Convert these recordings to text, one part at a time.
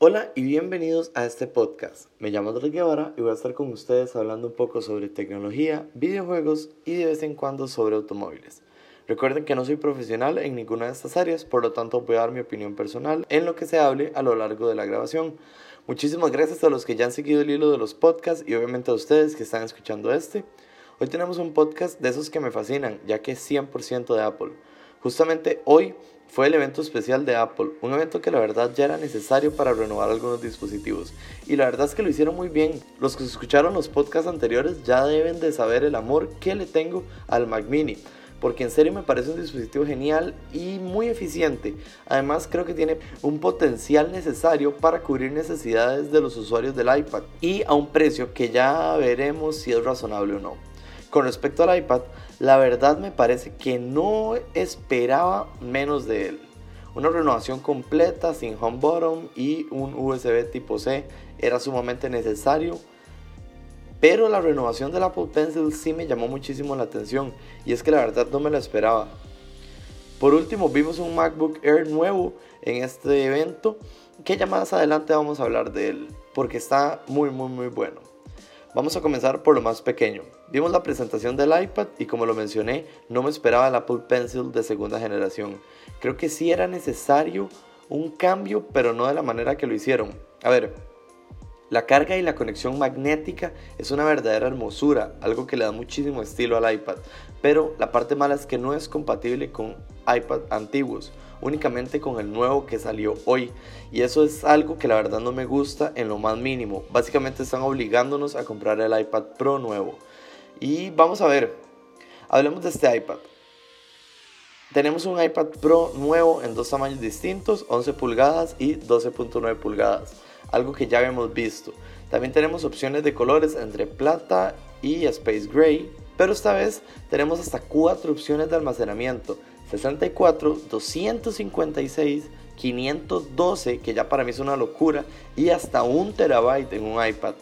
Hola y bienvenidos a este podcast. Me llamo Andrés Guevara y voy a estar con ustedes hablando un poco sobre tecnología, videojuegos y de vez en cuando sobre automóviles. Recuerden que no soy profesional en ninguna de estas áreas, por lo tanto voy a dar mi opinión personal en lo que se hable a lo largo de la grabación. Muchísimas gracias a los que ya han seguido el hilo de los podcasts y obviamente a ustedes que están escuchando este. Hoy tenemos un podcast de esos que me fascinan, ya que es 100% de Apple. Justamente hoy fue el evento especial de Apple, un evento que la verdad ya era necesario para renovar algunos dispositivos. Y la verdad es que lo hicieron muy bien. Los que escucharon los podcasts anteriores ya deben de saber el amor que le tengo al Mac Mini. Porque en serio me parece un dispositivo genial y muy eficiente. Además creo que tiene un potencial necesario para cubrir necesidades de los usuarios del iPad. Y a un precio que ya veremos si es razonable o no. Con respecto al iPad, la verdad me parece que no esperaba menos de él. Una renovación completa sin home bottom y un USB tipo C era sumamente necesario. Pero la renovación del Apple Pencil sí me llamó muchísimo la atención y es que la verdad no me la esperaba. Por último vimos un MacBook Air nuevo en este evento que ya más adelante vamos a hablar de él porque está muy muy muy bueno. Vamos a comenzar por lo más pequeño. Vimos la presentación del iPad y como lo mencioné, no me esperaba el Apple Pencil de segunda generación. Creo que sí era necesario un cambio, pero no de la manera que lo hicieron. A ver, la carga y la conexión magnética es una verdadera hermosura, algo que le da muchísimo estilo al iPad, pero la parte mala es que no es compatible con iPad antiguos únicamente con el nuevo que salió hoy. Y eso es algo que la verdad no me gusta en lo más mínimo. Básicamente están obligándonos a comprar el iPad Pro nuevo. Y vamos a ver, hablemos de este iPad. Tenemos un iPad Pro nuevo en dos tamaños distintos, 11 pulgadas y 12.9 pulgadas, algo que ya habíamos visto. También tenemos opciones de colores entre plata y space gray, pero esta vez tenemos hasta cuatro opciones de almacenamiento, 64, 256, 512, que ya para mí es una locura, y hasta un terabyte en un iPad.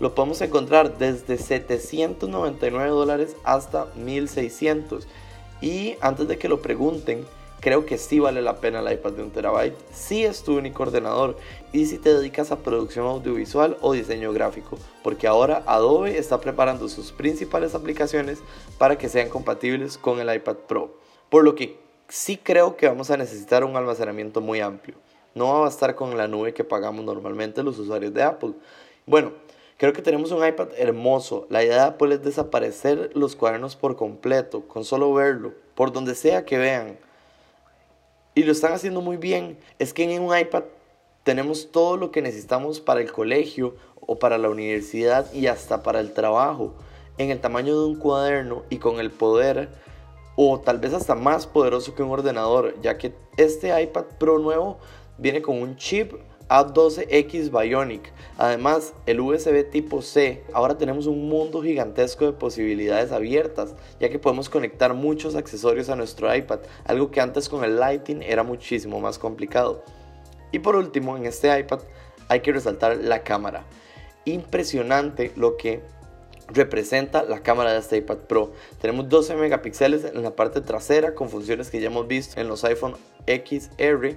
Lo podemos encontrar desde 799 dólares hasta 1600. Y antes de que lo pregunten, creo que sí vale la pena el iPad de un terabyte, si es tu único ordenador y si te dedicas a producción audiovisual o diseño gráfico, porque ahora Adobe está preparando sus principales aplicaciones para que sean compatibles con el iPad Pro. Por lo que sí creo que vamos a necesitar un almacenamiento muy amplio. No va a bastar con la nube que pagamos normalmente los usuarios de Apple. Bueno, creo que tenemos un iPad hermoso. La idea de Apple es desaparecer los cuadernos por completo, con solo verlo, por donde sea que vean. Y lo están haciendo muy bien. Es que en un iPad tenemos todo lo que necesitamos para el colegio o para la universidad y hasta para el trabajo. En el tamaño de un cuaderno y con el poder o tal vez hasta más poderoso que un ordenador, ya que este iPad Pro nuevo viene con un chip A12X Bionic. Además, el USB tipo C. Ahora tenemos un mundo gigantesco de posibilidades abiertas, ya que podemos conectar muchos accesorios a nuestro iPad, algo que antes con el Lighting era muchísimo más complicado. Y por último, en este iPad hay que resaltar la cámara. Impresionante lo que representa la cámara de este iPad Pro. Tenemos 12 megapíxeles en la parte trasera con funciones que ya hemos visto en los iPhone XR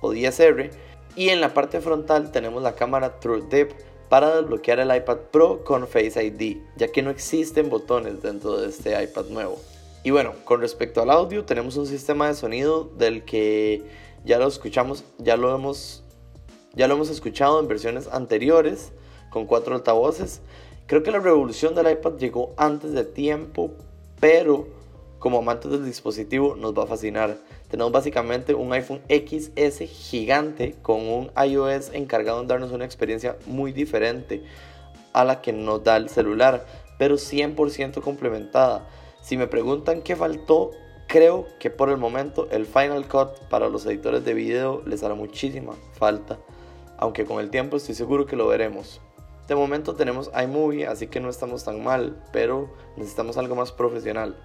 o 10R y en la parte frontal tenemos la cámara True Depth para desbloquear el iPad Pro con Face ID, ya que no existen botones dentro de este iPad nuevo. Y bueno, con respecto al audio, tenemos un sistema de sonido del que ya lo escuchamos, ya lo hemos ya lo hemos escuchado en versiones anteriores con cuatro altavoces Creo que la revolución del iPad llegó antes de tiempo, pero como amantes del dispositivo nos va a fascinar. Tenemos básicamente un iPhone XS gigante con un iOS encargado de darnos una experiencia muy diferente a la que nos da el celular, pero 100% complementada. Si me preguntan qué faltó, creo que por el momento el Final Cut para los editores de video les hará muchísima falta, aunque con el tiempo estoy seguro que lo veremos. De momento tenemos iMovie, así que no estamos tan mal, pero necesitamos algo más profesional.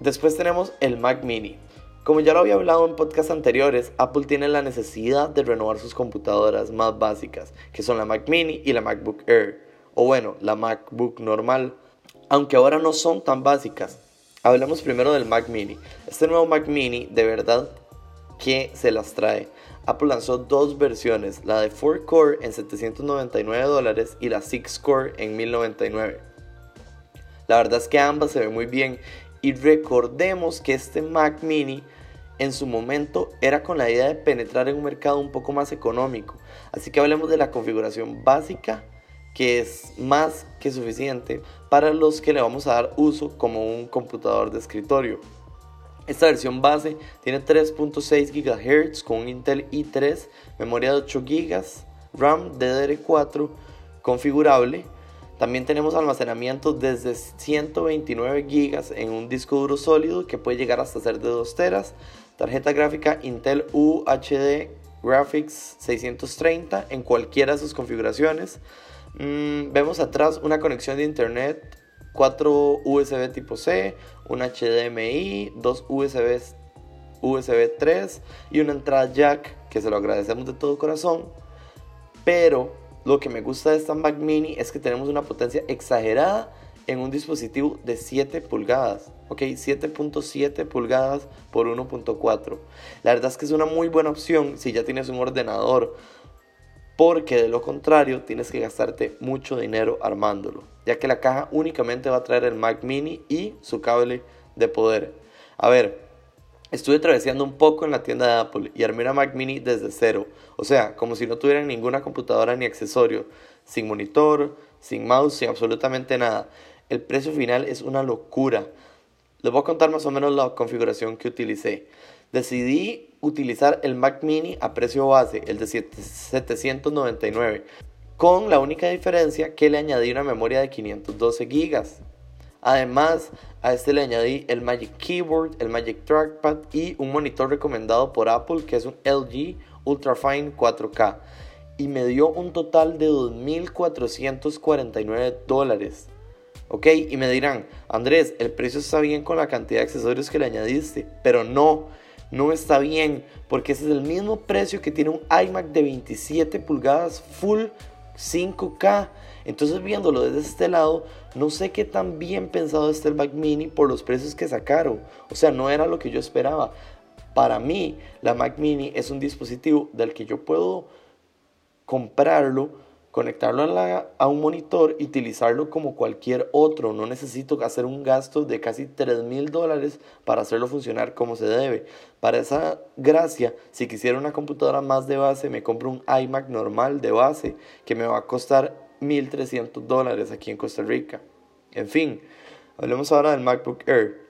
Después tenemos el Mac Mini. Como ya lo había hablado en podcasts anteriores, Apple tiene la necesidad de renovar sus computadoras más básicas, que son la Mac Mini y la MacBook Air, o bueno, la MacBook normal, aunque ahora no son tan básicas. Hablemos primero del Mac Mini. Este nuevo Mac Mini de verdad que se las trae. Apple lanzó dos versiones, la de 4 core en 799 dólares y la 6 core en 1099. La verdad es que ambas se ven muy bien y recordemos que este Mac mini en su momento era con la idea de penetrar en un mercado un poco más económico. Así que hablemos de la configuración básica que es más que suficiente para los que le vamos a dar uso como un computador de escritorio. Esta versión base tiene 3.6 GHz con un Intel i3, memoria de 8 GB, RAM DDR4 configurable. También tenemos almacenamiento desde 129 GB en un disco duro sólido que puede llegar hasta ser de 2 teras. Tarjeta gráfica Intel UHD Graphics 630 en cualquiera de sus configuraciones. Mm, vemos atrás una conexión de internet 4 USB tipo C, un HDMI, dos USB, USB 3 y una entrada jack que se lo agradecemos de todo corazón. Pero lo que me gusta de esta Mac Mini es que tenemos una potencia exagerada en un dispositivo de 7 pulgadas, ok, 7.7 pulgadas por 1.4. La verdad es que es una muy buena opción si ya tienes un ordenador porque de lo contrario tienes que gastarte mucho dinero armándolo, ya que la caja únicamente va a traer el Mac mini y su cable de poder. A ver, estuve traveseando un poco en la tienda de Apple y armé una Mac mini desde cero, o sea, como si no tuvieran ninguna computadora ni accesorio, sin monitor, sin mouse, sin absolutamente nada. El precio final es una locura. Les voy a contar más o menos la configuración que utilicé. Decidí utilizar el Mac mini a precio base, el de 799, con la única diferencia que le añadí una memoria de 512 GB. Además, a este le añadí el Magic Keyboard, el Magic Trackpad y un monitor recomendado por Apple que es un LG Ultrafine 4K. Y me dio un total de 2.449 dólares. Ok, y me dirán, Andrés, el precio está bien con la cantidad de accesorios que le añadiste, pero no no está bien, porque ese es el mismo precio que tiene un iMac de 27 pulgadas full 5K. Entonces viéndolo desde este lado, no sé qué tan bien pensado está el Mac Mini por los precios que sacaron. O sea, no era lo que yo esperaba. Para mí, la Mac Mini es un dispositivo del que yo puedo comprarlo conectarlo a, un monitor y utilizarlo como cualquier otro. No necesito hacer un gasto de casi 3 mil dólares para hacerlo funcionar como se debe. Para esa gracia, si quisiera una computadora más de base, me compro un iMac normal de base que me va a costar 1.300 dólares aquí en Costa Rica. En fin, hablemos ahora del MacBook Air.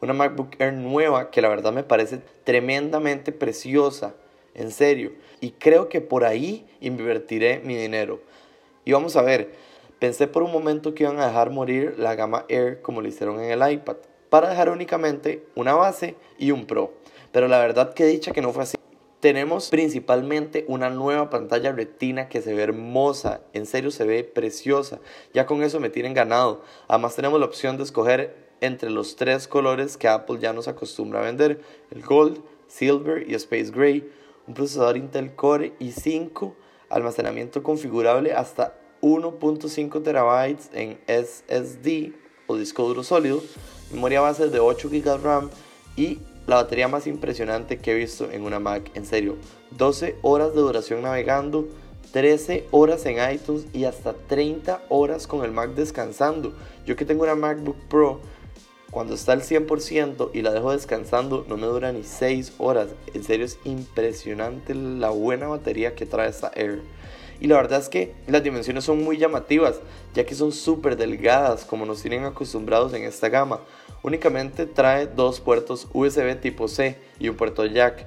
Una MacBook Air nueva que la verdad me parece tremendamente preciosa en serio. Y creo que por ahí invertiré mi dinero. Y vamos a ver, pensé por un momento que iban a dejar morir la gama Air como lo hicieron en el iPad, para dejar únicamente una base y un Pro. Pero la verdad que dicha que no fue así. Tenemos principalmente una nueva pantalla retina que se ve hermosa, en serio se ve preciosa. Ya con eso me tienen ganado. Además tenemos la opción de escoger entre los tres colores que Apple ya nos acostumbra a vender, el Gold, Silver y Space Gray un procesador Intel Core i5, almacenamiento configurable hasta 1.5 terabytes en SSD o disco duro sólido, memoria base de 8 GB RAM y la batería más impresionante que he visto en una Mac, en serio, 12 horas de duración navegando, 13 horas en iTunes y hasta 30 horas con el Mac descansando. Yo que tengo una MacBook Pro cuando está al 100% y la dejo descansando, no me dura ni 6 horas. En serio es impresionante la buena batería que trae esta Air. Y la verdad es que las dimensiones son muy llamativas, ya que son súper delgadas como nos tienen acostumbrados en esta gama. Únicamente trae dos puertos USB tipo C y un puerto jack.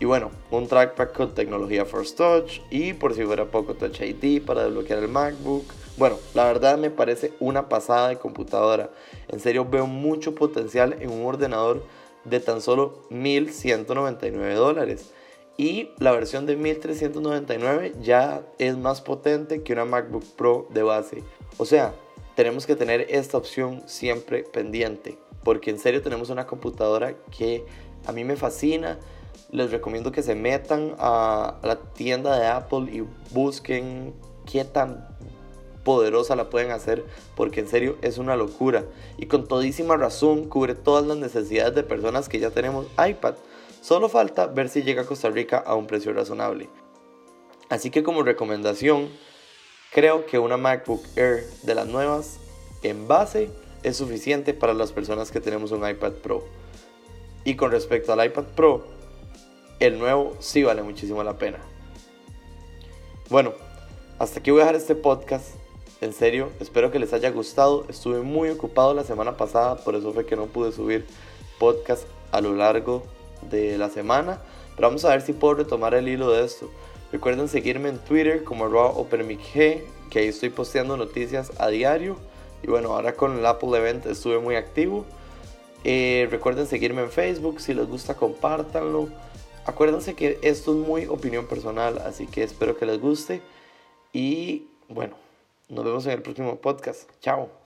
Y bueno, un trackpad con tecnología Force Touch y por si fuera poco Touch ID para desbloquear el MacBook bueno, la verdad me parece una pasada de computadora. En serio veo mucho potencial en un ordenador de tan solo 1.199 dólares. Y la versión de 1399 ya es más potente que una MacBook Pro de base. O sea, tenemos que tener esta opción siempre pendiente. Porque en serio tenemos una computadora que a mí me fascina. Les recomiendo que se metan a la tienda de Apple y busquen qué tan poderosa la pueden hacer porque en serio es una locura y con todísima razón cubre todas las necesidades de personas que ya tenemos iPad. Solo falta ver si llega a Costa Rica a un precio razonable. Así que como recomendación, creo que una MacBook Air de las nuevas en base es suficiente para las personas que tenemos un iPad Pro. Y con respecto al iPad Pro, el nuevo sí vale muchísimo la pena. Bueno, hasta aquí voy a dejar este podcast. En serio, espero que les haya gustado. Estuve muy ocupado la semana pasada, por eso fue que no pude subir podcast a lo largo de la semana. Pero vamos a ver si puedo retomar el hilo de esto. Recuerden seguirme en Twitter como OpermicG, que ahí estoy posteando noticias a diario. Y bueno, ahora con el Apple Event estuve muy activo. Eh, recuerden seguirme en Facebook, si les gusta compártanlo. Acuérdense que esto es muy opinión personal, así que espero que les guste. Y bueno, nos vemos en el próximo podcast. Chao.